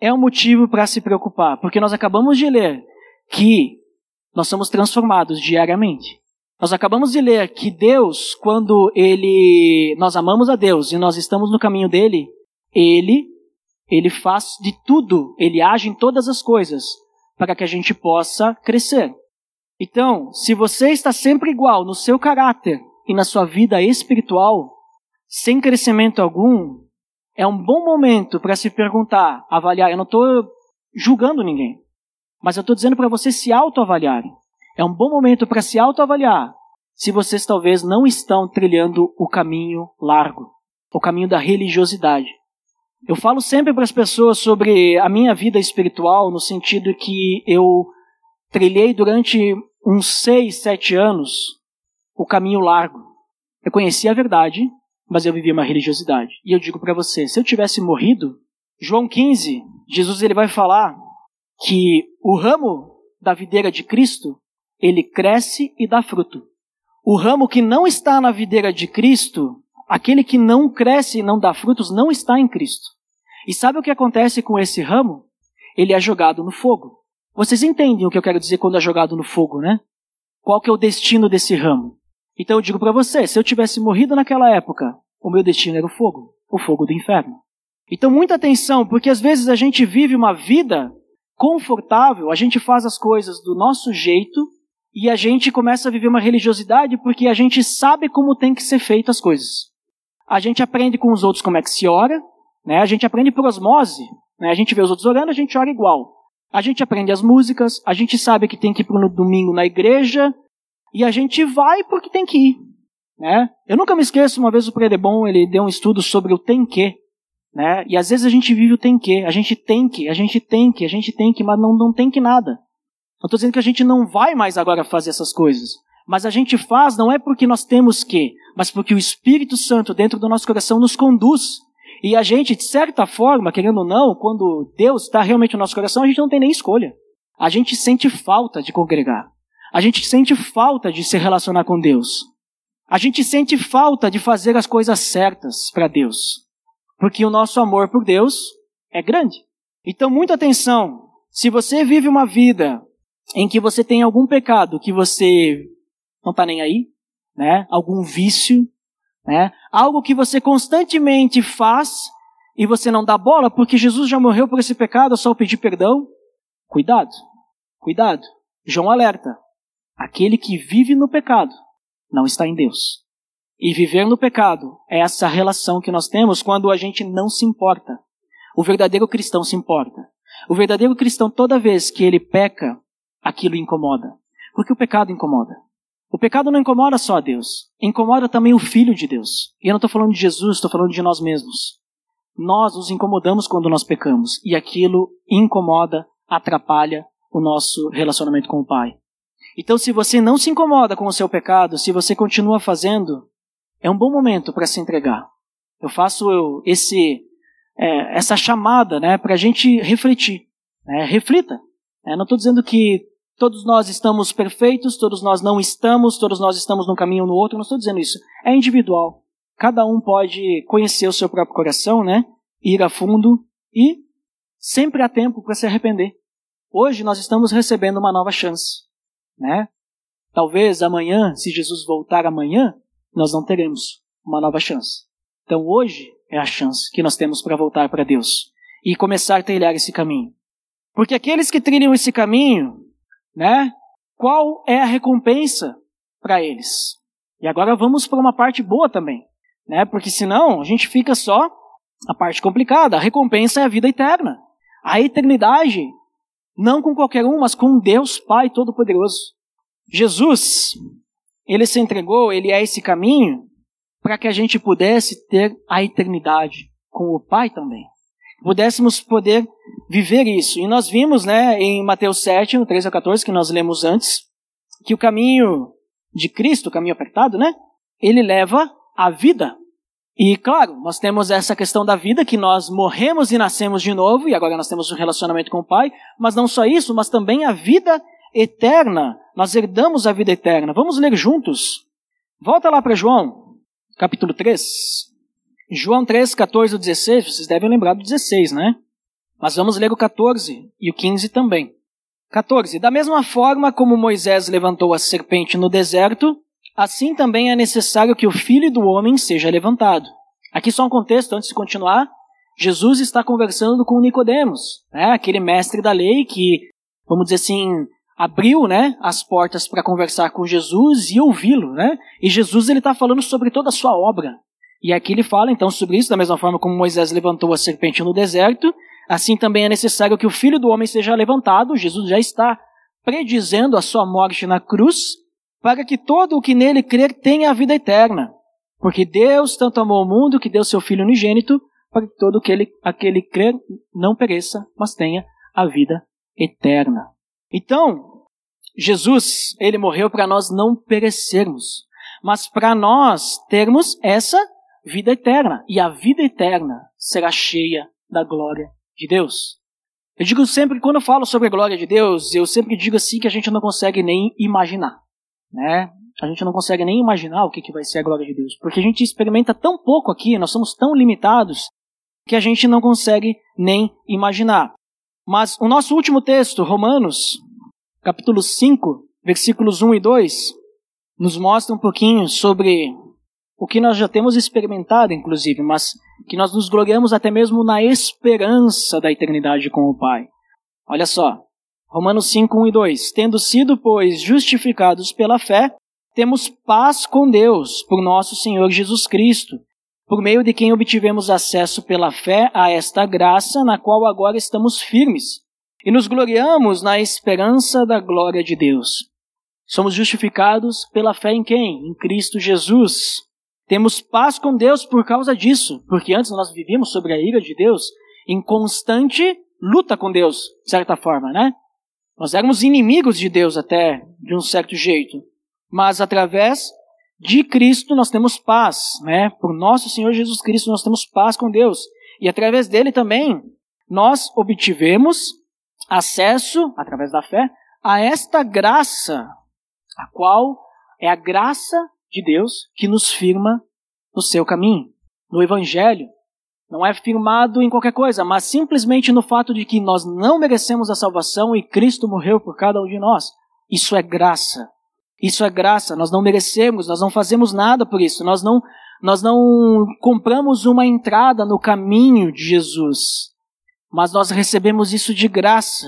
É um motivo para se preocupar, porque nós acabamos de ler que nós somos transformados diariamente. Nós acabamos de ler que Deus, quando ele nós amamos a Deus e nós estamos no caminho dele, ele ele faz de tudo, ele age em todas as coisas para que a gente possa crescer. Então, se você está sempre igual no seu caráter e na sua vida espiritual, sem crescimento algum, é um bom momento para se perguntar, avaliar. Eu não estou julgando ninguém, mas eu estou dizendo para você se autoavaliarem. É um bom momento para se autoavaliar se vocês talvez não estão trilhando o caminho largo, o caminho da religiosidade. Eu falo sempre para as pessoas sobre a minha vida espiritual, no sentido que eu trilhei durante uns seis, sete anos o caminho largo. Eu conhecia a verdade, mas eu vivia uma religiosidade. E eu digo para você, se eu tivesse morrido, João 15, Jesus ele vai falar que o ramo da videira de Cristo ele cresce e dá fruto. O ramo que não está na videira de Cristo, aquele que não cresce e não dá frutos, não está em Cristo. E sabe o que acontece com esse ramo? Ele é jogado no fogo. Vocês entendem o que eu quero dizer quando é jogado no fogo, né? Qual que é o destino desse ramo? Então eu digo para você, se eu tivesse morrido naquela época, o meu destino era o fogo, o fogo do inferno. Então muita atenção, porque às vezes a gente vive uma vida confortável, a gente faz as coisas do nosso jeito, e a gente começa a viver uma religiosidade porque a gente sabe como tem que ser feitas as coisas. A gente aprende com os outros como é que se ora, né? A gente aprende por osmose, né? A gente vê os outros orando, a gente ora igual. A gente aprende as músicas, a gente sabe que tem que ir no domingo na igreja e a gente vai porque tem que ir, né? Eu nunca me esqueço, uma vez o Predebon, ele deu um estudo sobre o tem que, né? E às vezes a gente vive o tem que, a gente tem que, a gente tem que, a gente tem que, mas não, não tem que nada. Não estou dizendo que a gente não vai mais agora fazer essas coisas. Mas a gente faz não é porque nós temos que, mas porque o Espírito Santo dentro do nosso coração nos conduz. E a gente, de certa forma, querendo ou não, quando Deus está realmente no nosso coração, a gente não tem nem escolha. A gente sente falta de congregar. A gente sente falta de se relacionar com Deus. A gente sente falta de fazer as coisas certas para Deus. Porque o nosso amor por Deus é grande. Então, muita atenção. Se você vive uma vida em que você tem algum pecado que você não está nem aí, né? Algum vício, né? Algo que você constantemente faz e você não dá bola porque Jesus já morreu por esse pecado, é só pedir perdão. Cuidado, cuidado. João alerta: aquele que vive no pecado não está em Deus. E viver no pecado é essa relação que nós temos quando a gente não se importa. O verdadeiro cristão se importa. O verdadeiro cristão, toda vez que ele peca, aquilo incomoda. Porque o pecado incomoda. O pecado não incomoda só a Deus, incomoda também o Filho de Deus. E eu não estou falando de Jesus, estou falando de nós mesmos. Nós nos incomodamos quando nós pecamos, e aquilo incomoda, atrapalha o nosso relacionamento com o Pai. Então, se você não se incomoda com o seu pecado, se você continua fazendo, é um bom momento para se entregar. Eu faço esse, é, essa chamada né, para a gente refletir. Né? Reflita. É, não estou dizendo que todos nós estamos perfeitos, todos nós não estamos, todos nós estamos num caminho ou no outro, não estou dizendo isso. É individual. Cada um pode conhecer o seu próprio coração, né? ir a fundo e sempre há tempo para se arrepender. Hoje nós estamos recebendo uma nova chance. Né? Talvez amanhã, se Jesus voltar amanhã, nós não teremos uma nova chance. Então hoje é a chance que nós temos para voltar para Deus e começar a trilhar esse caminho. Porque aqueles que trilham esse caminho, né? Qual é a recompensa para eles? E agora vamos para uma parte boa também, né? Porque senão a gente fica só a parte complicada. A recompensa é a vida eterna. A eternidade, não com qualquer um, mas com Deus Pai Todo-Poderoso. Jesus, ele se entregou, ele é esse caminho para que a gente pudesse ter a eternidade com o Pai também. Pudéssemos poder viver isso. E nós vimos, né, em Mateus 7, no 13 a 14, que nós lemos antes, que o caminho de Cristo, o caminho apertado, né, ele leva à vida. E claro, nós temos essa questão da vida, que nós morremos e nascemos de novo, e agora nós temos um relacionamento com o Pai, mas não só isso, mas também a vida eterna. Nós herdamos a vida eterna. Vamos ler juntos. Volta lá para João, capítulo 3. João 3, 14 e 16, vocês devem lembrar do 16, né? Mas vamos ler o 14 e o 15 também. 14. Da mesma forma como Moisés levantou a serpente no deserto, assim também é necessário que o filho do homem seja levantado. Aqui só um contexto antes de continuar. Jesus está conversando com Nicodemos, né? aquele mestre da lei que, vamos dizer assim, abriu né, as portas para conversar com Jesus e ouvi-lo. Né? E Jesus ele está falando sobre toda a sua obra. E aqui ele fala então sobre isso, da mesma forma como Moisés levantou a serpente no deserto, assim também é necessário que o filho do homem seja levantado. Jesus já está predizendo a sua morte na cruz para que todo o que nele crer tenha a vida eterna. Porque Deus tanto amou o mundo que deu seu Filho unigênito, para que todo aquele, aquele crer não pereça, mas tenha a vida eterna. Então, Jesus, ele morreu para nós não perecermos, mas para nós termos essa vida eterna. E a vida eterna será cheia da glória de Deus. Eu digo sempre, quando eu falo sobre a glória de Deus, eu sempre digo assim que a gente não consegue nem imaginar né? A gente não consegue nem imaginar o que, que vai ser a glória de Deus, porque a gente experimenta tão pouco aqui, nós somos tão limitados, que a gente não consegue nem imaginar. Mas o nosso último texto, Romanos, capítulo 5, versículos 1 e 2, nos mostra um pouquinho sobre o que nós já temos experimentado, inclusive, mas que nós nos gloriamos até mesmo na esperança da eternidade com o Pai. Olha só, Romanos 5, 1 e 2. Tendo sido, pois, justificados pela fé, temos paz com Deus, por nosso Senhor Jesus Cristo, por meio de quem obtivemos acesso pela fé a esta graça, na qual agora estamos firmes, e nos gloriamos na esperança da glória de Deus. Somos justificados pela fé em quem? Em Cristo Jesus. Temos paz com Deus por causa disso, porque antes nós vivíamos sobre a ira de Deus em constante luta com Deus, de certa forma, né? Nós éramos inimigos de Deus até, de um certo jeito. Mas através de Cristo nós temos paz, né? Por nosso Senhor Jesus Cristo nós temos paz com Deus. E através dele também nós obtivemos acesso, através da fé, a esta graça, a qual é a graça de Deus que nos firma no seu caminho. No Evangelho, não é firmado em qualquer coisa, mas simplesmente no fato de que nós não merecemos a salvação e Cristo morreu por cada um de nós. Isso é graça. Isso é graça. Nós não merecemos, nós não fazemos nada por isso. Nós não nós não compramos uma entrada no caminho de Jesus, mas nós recebemos isso de graça.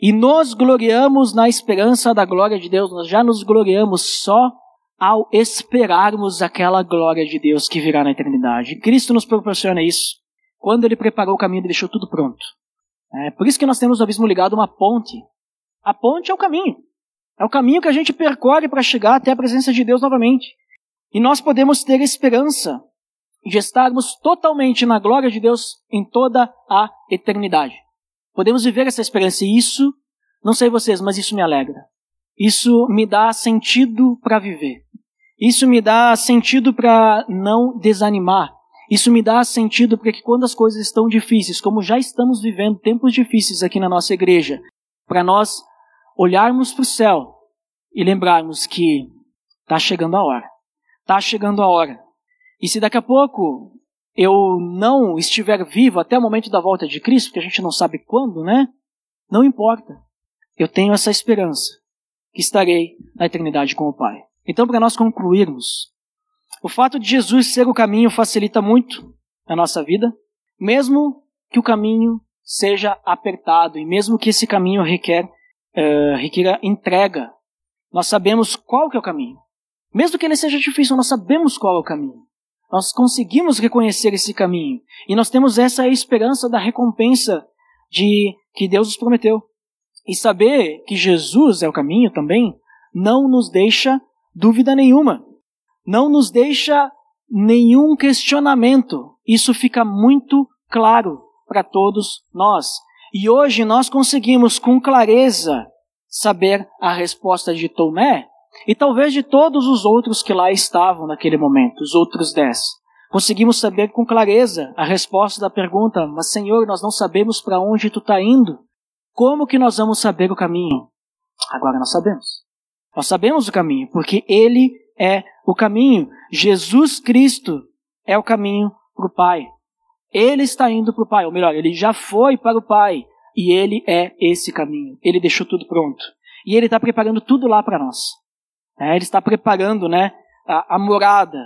E nos gloriamos na esperança da glória de Deus, nós já nos gloriamos só ao esperarmos aquela glória de Deus que virá na eternidade. Cristo nos proporciona isso. Quando ele preparou o caminho, ele deixou tudo pronto. É por isso que nós temos o abismo ligado uma ponte. A ponte é o caminho. É o caminho que a gente percorre para chegar até a presença de Deus novamente. E nós podemos ter esperança de estarmos totalmente na glória de Deus em toda a eternidade. Podemos viver essa esperança e isso, não sei vocês, mas isso me alegra. Isso me dá sentido para viver. Isso me dá sentido para não desanimar. Isso me dá sentido para que quando as coisas estão difíceis, como já estamos vivendo tempos difíceis aqui na nossa igreja, para nós olharmos para o céu e lembrarmos que está chegando a hora. Está chegando a hora. E se daqui a pouco eu não estiver vivo até o momento da volta de Cristo, que a gente não sabe quando, né? Não importa. Eu tenho essa esperança que estarei na eternidade com o Pai. Então, para nós concluirmos, o fato de Jesus ser o caminho facilita muito a nossa vida, mesmo que o caminho seja apertado e mesmo que esse caminho requer, uh, entrega. Nós sabemos qual que é o caminho. Mesmo que ele seja difícil, nós sabemos qual é o caminho. Nós conseguimos reconhecer esse caminho e nós temos essa esperança da recompensa de que Deus nos prometeu. E saber que Jesus é o caminho também não nos deixa dúvida nenhuma, não nos deixa nenhum questionamento. Isso fica muito claro para todos nós. E hoje nós conseguimos com clareza saber a resposta de Tomé e talvez de todos os outros que lá estavam naquele momento, os outros dez. Conseguimos saber com clareza a resposta da pergunta: Mas Senhor, nós não sabemos para onde tu está indo. Como que nós vamos saber o caminho? Agora nós sabemos. Nós sabemos o caminho, porque Ele é o caminho. Jesus Cristo é o caminho para o Pai. Ele está indo para o Pai, ou melhor, ele já foi para o Pai. E ele é esse caminho. Ele deixou tudo pronto. E ele está preparando tudo lá para nós. É, ele está preparando né, a, a morada.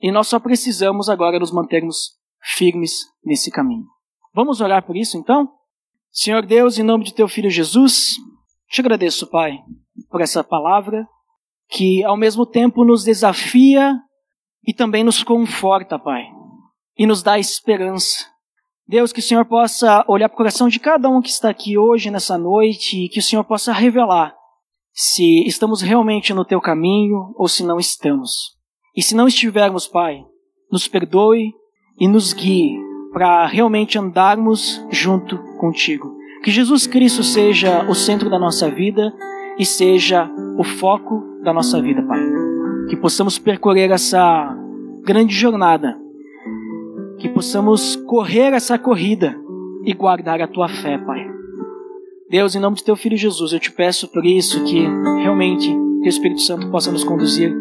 E nós só precisamos agora nos mantermos firmes nesse caminho. Vamos orar por isso então? Senhor Deus, em nome de teu filho Jesus, te agradeço, Pai, por essa palavra que ao mesmo tempo nos desafia e também nos conforta, Pai, e nos dá esperança. Deus, que o Senhor possa olhar para o coração de cada um que está aqui hoje, nessa noite, e que o Senhor possa revelar se estamos realmente no teu caminho ou se não estamos. E se não estivermos, Pai, nos perdoe e nos guie para realmente andarmos junto contigo. Que Jesus Cristo seja o centro da nossa vida e seja o foco da nossa vida, Pai. Que possamos percorrer essa grande jornada. Que possamos correr essa corrida e guardar a tua fé, Pai. Deus, em nome de teu filho Jesus, eu te peço por isso que realmente o Espírito Santo possa nos conduzir.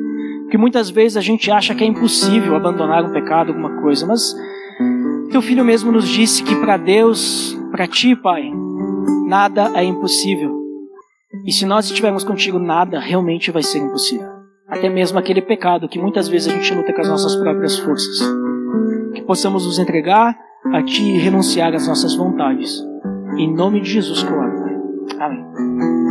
Porque muitas vezes a gente acha que é impossível abandonar um pecado, alguma coisa, mas teu filho mesmo nos disse que para Deus, para ti, Pai, nada é impossível. E se nós estivermos contigo, nada realmente vai ser impossível. Até mesmo aquele pecado que muitas vezes a gente luta com as nossas próprias forças. Que possamos nos entregar a Ti e renunciar às nossas vontades. Em nome de Jesus, claro. Amém.